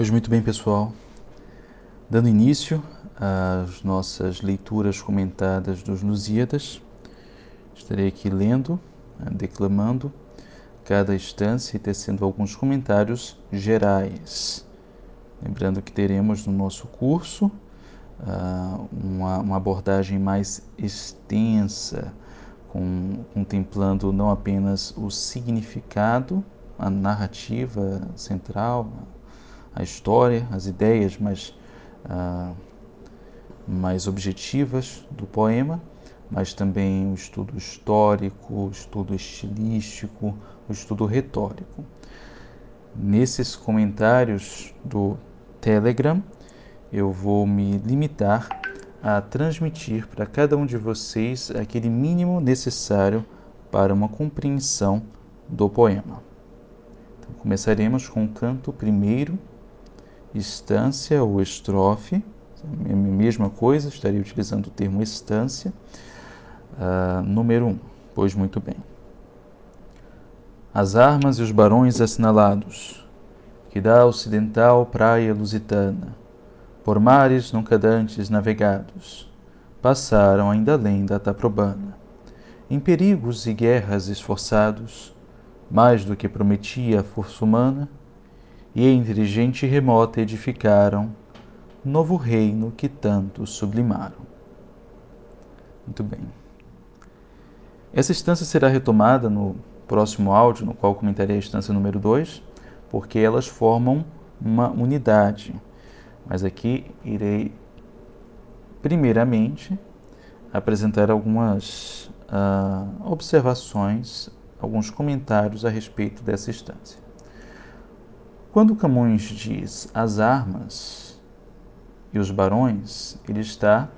Pois muito bem, pessoal. Dando início às nossas leituras comentadas dos Lusíadas, estarei aqui lendo, declamando cada instância e tecendo alguns comentários gerais. Lembrando que teremos no nosso curso uh, uma, uma, abordagem mais extensa, com, contemplando não apenas o significado, a narrativa central, a história, as ideias mais, uh, mais objetivas do poema, mas também o estudo histórico, o estudo estilístico, o estudo retórico. Nesses comentários do Telegram, eu vou me limitar a transmitir para cada um de vocês aquele mínimo necessário para uma compreensão do poema. Então, começaremos com o canto primeiro estância ou estrofe, é a mesma coisa, estaria utilizando o termo estância. Uh, número 1, um, pois muito bem. As armas e os barões assinalados, que da ocidental praia lusitana, por mares nunca dantes navegados, passaram ainda além da Taprobana. Em perigos e guerras esforçados, mais do que prometia a força humana, e entre gente remota edificaram novo reino que tanto sublimaram. Muito bem. Essa instância será retomada no próximo áudio, no qual comentarei a instância número 2, porque elas formam uma unidade. Mas aqui irei, primeiramente, apresentar algumas uh, observações, alguns comentários a respeito dessa instância. Quando Camões diz as armas e os barões, ele está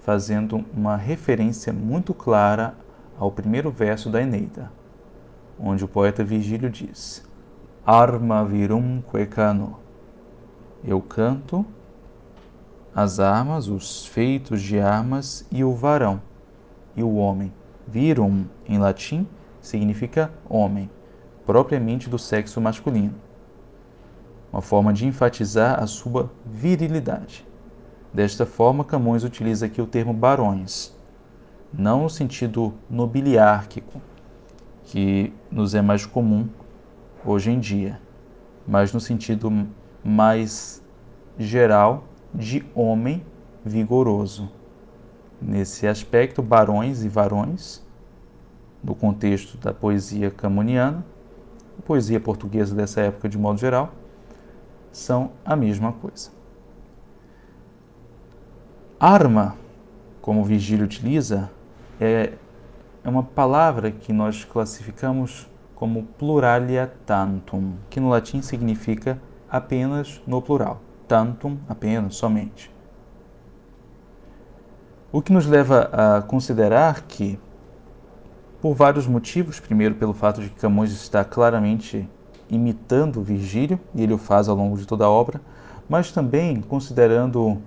fazendo uma referência muito clara ao primeiro verso da Eneida, onde o poeta Virgílio diz: Arma virum quecano. Eu canto as armas, os feitos de armas e o varão e o homem. Virum, em latim, significa homem, propriamente do sexo masculino uma forma de enfatizar a sua virilidade. Desta forma, Camões utiliza aqui o termo barões, não no sentido nobiliárquico, que nos é mais comum hoje em dia, mas no sentido mais geral de homem vigoroso. Nesse aspecto, barões e varões, no contexto da poesia camoniana, poesia portuguesa dessa época de modo geral, são a mesma coisa. Arma, como Virgílio utiliza, é, é uma palavra que nós classificamos como pluralia tantum, que no latim significa apenas no plural. Tantum, apenas, somente. O que nos leva a considerar que, por vários motivos, primeiro pelo fato de que Camões está claramente imitando Virgílio, e ele o faz ao longo de toda a obra, mas também considerando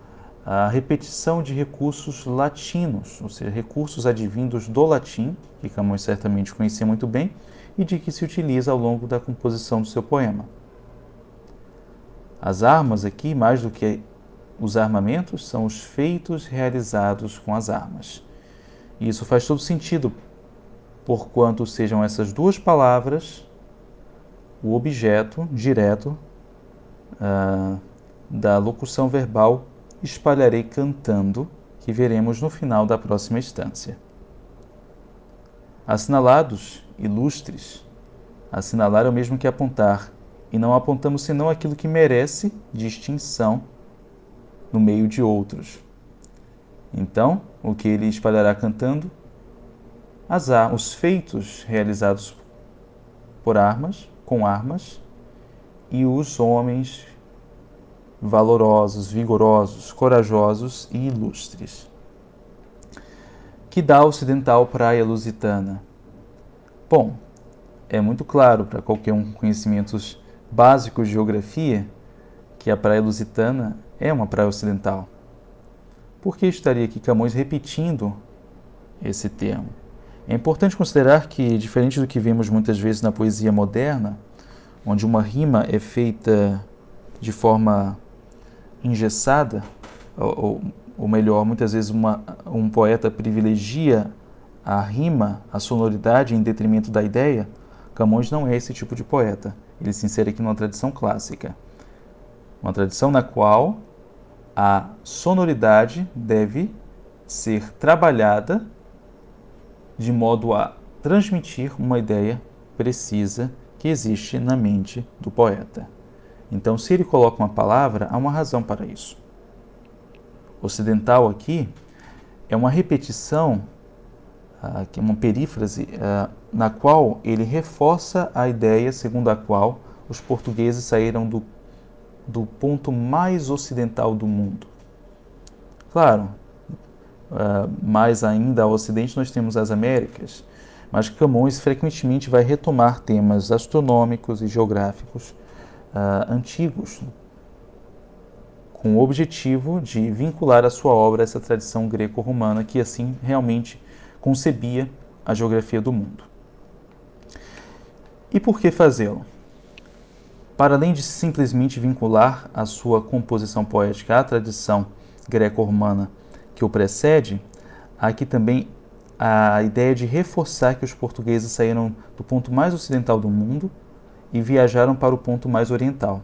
a repetição de recursos latinos, ou seja, recursos advindos do latim, que Camões certamente conhecia muito bem, e de que se utiliza ao longo da composição do seu poema. As armas aqui, mais do que os armamentos, são os feitos realizados com as armas. E isso faz todo sentido, porquanto sejam essas duas palavras o objeto direto uh, da locução verbal espalharei cantando, que veremos no final da próxima instância. Assinalados, ilustres. Assinalar é o mesmo que apontar, e não apontamos senão aquilo que merece distinção no meio de outros. Então, o que ele espalhará cantando? As, os feitos realizados por armas, com armas, e os homens valorosos, vigorosos, corajosos e ilustres. Que dá ocidental praia lusitana? Bom, é muito claro para qualquer um com conhecimentos básicos de geografia que a praia lusitana é uma praia ocidental. Por que estaria aqui Camões repetindo esse termo? É importante considerar que, diferente do que vemos muitas vezes na poesia moderna, onde uma rima é feita de forma engessada, ou, ou melhor, muitas vezes uma, um poeta privilegia a rima, a sonoridade em detrimento da ideia, Camões não é esse tipo de poeta. Ele se insere aqui numa tradição clássica. Uma tradição na qual a sonoridade deve ser trabalhada de modo a transmitir uma ideia precisa que existe na mente do poeta. Então, se ele coloca uma palavra, há uma razão para isso. Ocidental aqui é uma repetição, uh, que é uma perífrase, uh, na qual ele reforça a ideia segundo a qual os portugueses saíram do, do ponto mais ocidental do mundo. Claro, uh, mais ainda ao ocidente nós temos as Américas, mas Camões frequentemente vai retomar temas astronômicos e geográficos uh, antigos, com o objetivo de vincular a sua obra a essa tradição greco-romana que assim realmente concebia a geografia do mundo. E por que fazê-lo? Para além de simplesmente vincular a sua composição poética à tradição greco-romana que o precede, há aqui também a ideia de reforçar que os portugueses saíram do ponto mais ocidental do mundo e viajaram para o ponto mais oriental,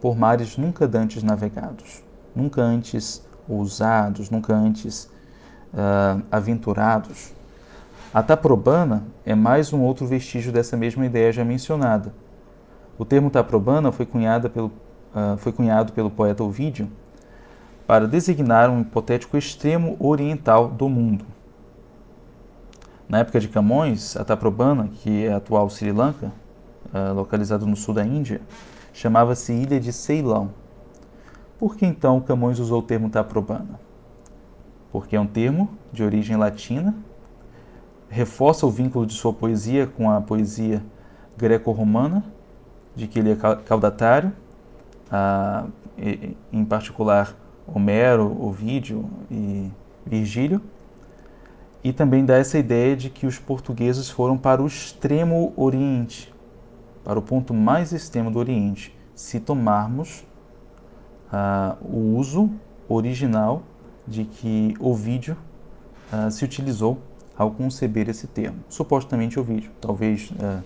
por mares nunca dantes navegados, nunca antes ousados, nunca antes uh, aventurados. A Taprobana é mais um outro vestígio dessa mesma ideia já mencionada. O termo Taprobana foi, pelo, uh, foi cunhado pelo poeta Ovídio para designar um hipotético extremo oriental do mundo. Na época de Camões, a Taprobana, que é a atual Sri Lanka, uh, localizado no sul da Índia, chamava-se Ilha de Ceilão. Por que então Camões usou o termo Taprobana? Porque é um termo de origem latina, reforça o vínculo de sua poesia com a poesia greco-romana, de que ele é caudatário, uh, em particular Homero, Ovídio e Virgílio, e também dá essa ideia de que os portugueses foram para o extremo oriente, para o ponto mais extremo do Oriente, se tomarmos uh, o uso original de que Ovídio uh, se utilizou ao conceber esse termo. Supostamente Ovídio, talvez uh,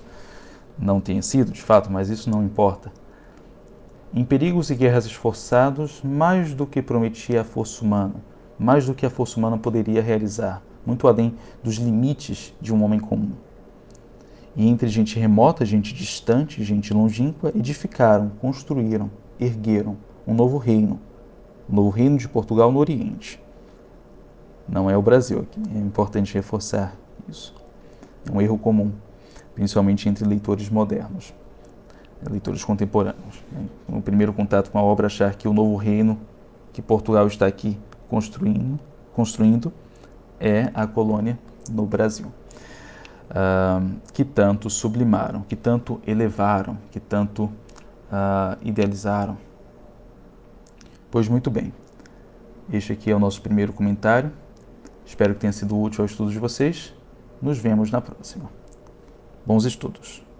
não tenha sido de fato, mas isso não importa. Em perigos e guerras esforçados, mais do que prometia a força humana, mais do que a força humana poderia realizar, muito além dos limites de um homem comum e entre gente remota, gente distante, gente longínqua, edificaram, construíram, ergueram um novo reino, um novo reino de Portugal no Oriente. Não é o Brasil aqui, é importante reforçar isso. É um erro comum, principalmente entre leitores modernos, leitores contemporâneos. No primeiro contato com a obra, achar que o novo reino que Portugal está aqui construindo, construindo é a colônia no Brasil uh, que tanto sublimaram, que tanto elevaram, que tanto uh, idealizaram. Pois muito bem, este aqui é o nosso primeiro comentário. Espero que tenha sido útil ao estudo de vocês. Nos vemos na próxima. Bons estudos!